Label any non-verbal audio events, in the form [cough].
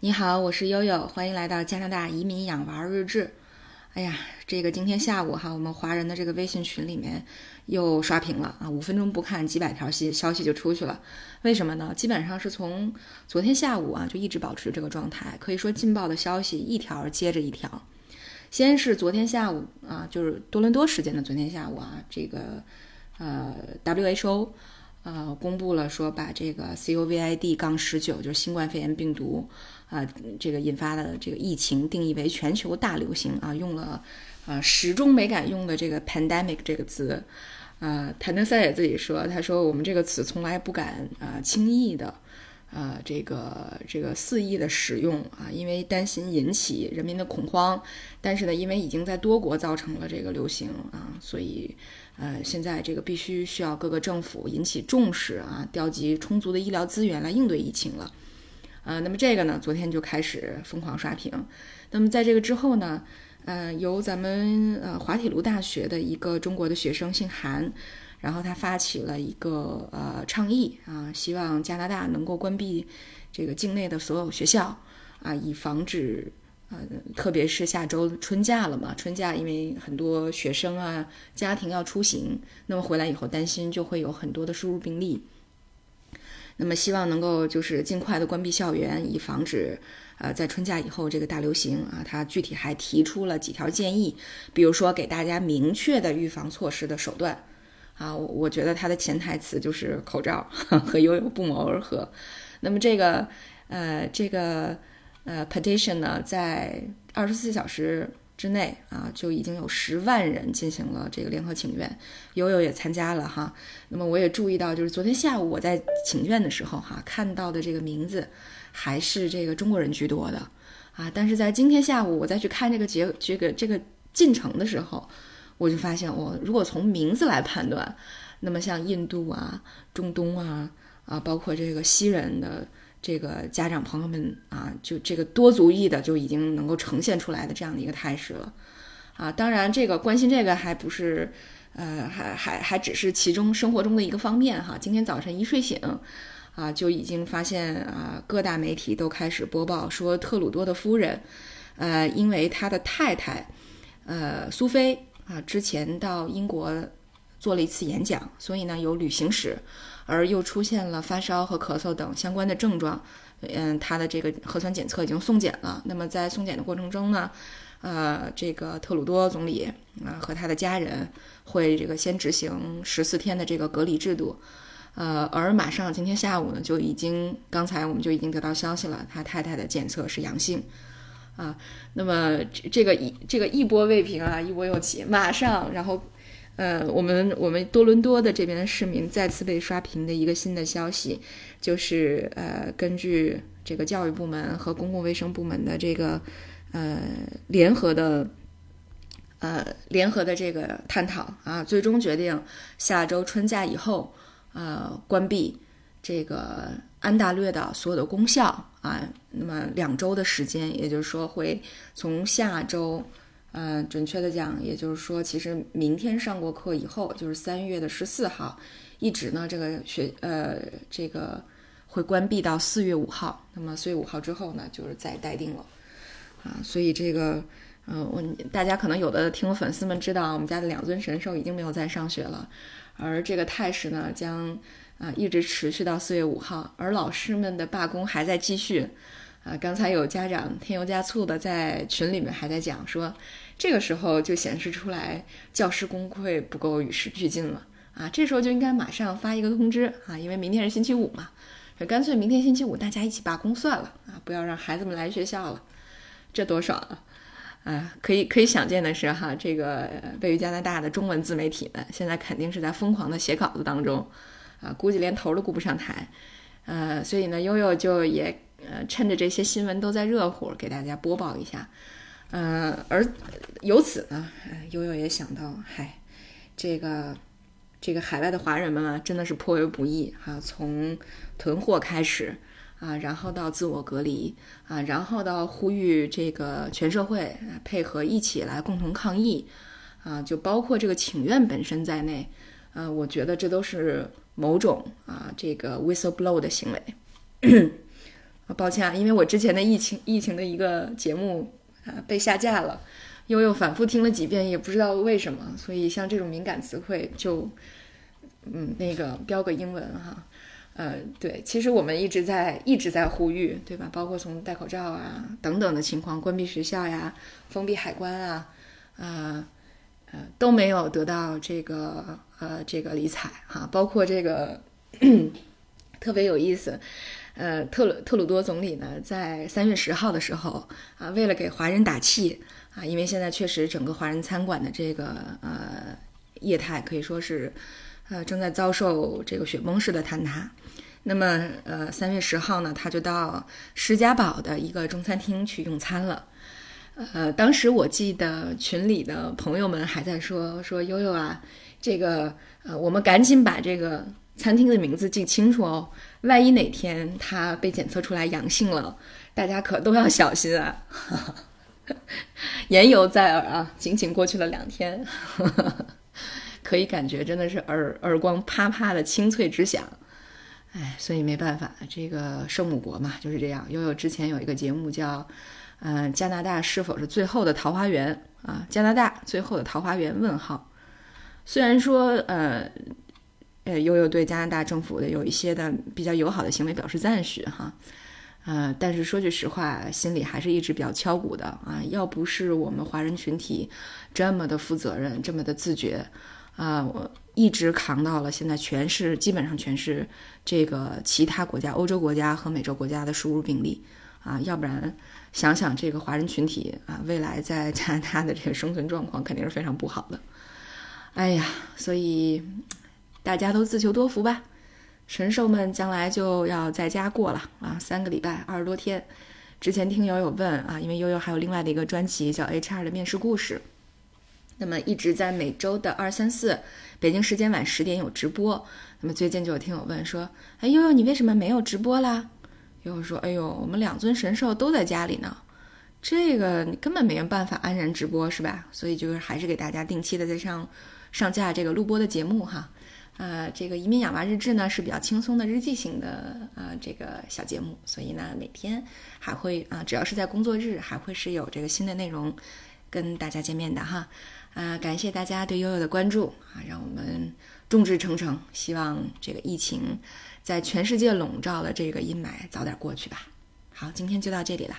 你好，我是悠悠，欢迎来到加拿大移民养娃日志。哎呀，这个今天下午哈，我们华人的这个微信群里面又刷屏了啊，五分钟不看几百条息消息就出去了。为什么呢？基本上是从昨天下午啊就一直保持这个状态，可以说劲爆的消息一条接着一条。先是昨天下午啊，就是多伦多时间的昨天下午啊，这个呃 WHO。呃，公布了说把这个 COVID- 杠十九，就是新冠肺炎病毒，啊，这个引发的这个疫情定义为全球大流行啊，用了啊始终没敢用的这个 pandemic 这个词，啊，谭德塞也自己说，他说我们这个词从来不敢啊轻易的。呃，这个这个肆意的使用啊，因为担心引起人民的恐慌，但是呢，因为已经在多国造成了这个流行啊，所以呃，现在这个必须需要各个政府引起重视啊，调集充足的医疗资源来应对疫情了。呃，那么这个呢，昨天就开始疯狂刷屏。那么在这个之后呢，呃，由咱们呃滑铁卢大学的一个中国的学生姓韩。然后他发起了一个呃倡议啊，希望加拿大能够关闭这个境内的所有学校啊，以防止呃，特别是下周春假了嘛，春假因为很多学生啊家庭要出行，那么回来以后担心就会有很多的输入病例，那么希望能够就是尽快的关闭校园，以防止呃在春假以后这个大流行啊。他具体还提出了几条建议，比如说给大家明确的预防措施的手段。啊，我觉得他的潜台词就是口罩和悠悠不谋而合。那么这个呃这个呃 petition 呢，在二十四小时之内啊，就已经有十万人进行了这个联合请愿，悠悠也参加了哈。那么我也注意到，就是昨天下午我在请愿的时候哈，看到的这个名字还是这个中国人居多的啊。但是在今天下午我再去看这个结这个这个进程的时候。我就发现，我如果从名字来判断，那么像印度啊、中东啊啊，包括这个西人的这个家长朋友们啊，就这个多族裔的就已经能够呈现出来的这样的一个态势了啊。当然，这个关心这个还不是，呃，还还还只是其中生活中的一个方面哈。今天早晨一睡醒啊，就已经发现啊，各大媒体都开始播报说，特鲁多的夫人，呃，因为他的太太，呃，苏菲。啊，之前到英国做了一次演讲，所以呢有旅行史，而又出现了发烧和咳嗽等相关的症状。嗯，他的这个核酸检测已经送检了。那么在送检的过程中呢，呃，这个特鲁多总理啊和他的家人会这个先执行十四天的这个隔离制度。呃，而马上今天下午呢就已经，刚才我们就已经得到消息了，他太太的检测是阳性。啊，那么这个一这个一波未平啊，一波又起，马上，然后，呃，我们我们多伦多的这边的市民再次被刷屏的一个新的消息，就是呃，根据这个教育部门和公共卫生部门的这个呃联合的呃联合的这个探讨啊，最终决定下周春假以后呃关闭这个。安大略的所有的功效啊，那么两周的时间，也就是说会从下周，嗯，准确的讲，也就是说，其实明天上过课以后，就是三月的十四号，一直呢这个学呃这个会关闭到四月五号。那么四月五号之后呢，就是再待定了啊。所以这个，嗯，我大家可能有的听粉丝们知道，我们家的两尊神兽已经没有在上学了，而这个态势呢将。啊，一直持续到四月五号，而老师们的罢工还在继续。啊，刚才有家长添油加醋的在群里面还在讲说，这个时候就显示出来教师工会不够与时俱进了。啊，这时候就应该马上发一个通知啊，因为明天是星期五嘛，干脆明天星期五大家一起罢工算了啊，不要让孩子们来学校了，这多爽啊！啊，可以可以想见的是哈，这个位于加拿大的中文自媒体们现在肯定是在疯狂的写稿子当中。啊，估计连头都顾不上抬，呃，所以呢，悠悠就也呃趁着这些新闻都在热乎，给大家播报一下，呃，而由此呢，悠悠也想到，嗨，这个这个海外的华人们啊，真的是颇为不易哈，从囤货开始啊，然后到自我隔离啊，然后到呼吁这个全社会配合一起来共同抗疫啊，就包括这个请愿本身在内，呃，我觉得这都是。某种啊，这个 whistleblow 的行为，[coughs] 抱歉啊，因为我之前的疫情疫情的一个节目啊被下架了，悠悠反复听了几遍，也不知道为什么，所以像这种敏感词汇就嗯那个标个英文哈。呃，对，其实我们一直在一直在呼吁，对吧？包括从戴口罩啊等等的情况，关闭学校呀，封闭海关啊，啊呃都没有得到这个呃这个理睬哈。包括这个 [coughs] 特别有意思，呃特鲁特鲁多总理呢，在三月十号的时候啊，为了给华人打气啊，因为现在确实整个华人餐馆的这个呃业态可以说是。呃，正在遭受这个雪崩式的坍塌。那么，呃，三月十号呢，他就到施家堡的一个中餐厅去用餐了。呃，当时我记得群里的朋友们还在说说悠悠啊，这个呃，我们赶紧把这个餐厅的名字记清楚哦，万一哪天他被检测出来阳性了，大家可都要小心啊。[laughs] 言犹在耳啊，仅仅过去了两天。[laughs] 可以感觉真的是耳耳光啪啪的清脆直响，哎，所以没办法，这个圣母国嘛就是这样。悠悠之前有一个节目叫，嗯，加拿大是否是最后的桃花源啊？加拿大最后的桃花源？问号。虽然说，呃，呃，悠悠对加拿大政府的有一些的比较友好的行为表示赞许哈，呃，但是说句实话，心里还是一直比较敲鼓的啊。要不是我们华人群体这么的负责任，这么的自觉。啊，我一直扛到了现在，全是基本上全是这个其他国家、欧洲国家和美洲国家的输入病例啊，要不然想想这个华人群体啊，未来在加拿大的这个生存状况肯定是非常不好的。哎呀，所以大家都自求多福吧，神兽们将来就要在家过了啊，三个礼拜，二十多天。之前听友有问啊，因为悠悠还有另外的一个专辑叫 HR 的面试故事。那么一直在每周的二三四，北京时间晚十点有直播。那么最近就有听友问说：“哎悠悠，你为什么没有直播啦？”悠悠说：“哎呦，我们两尊神兽都在家里呢，这个你根本没有办法安然直播，是吧？所以就是还是给大家定期的在上上架这个录播的节目哈。啊，这个移民养娃日志呢是比较轻松的日记型的啊这个小节目，所以呢每天还会啊只要是在工作日还会是有这个新的内容跟大家见面的哈。”啊，感谢大家对悠悠的关注啊！让我们众志成城，希望这个疫情在全世界笼罩的这个阴霾早点过去吧。好，今天就到这里了。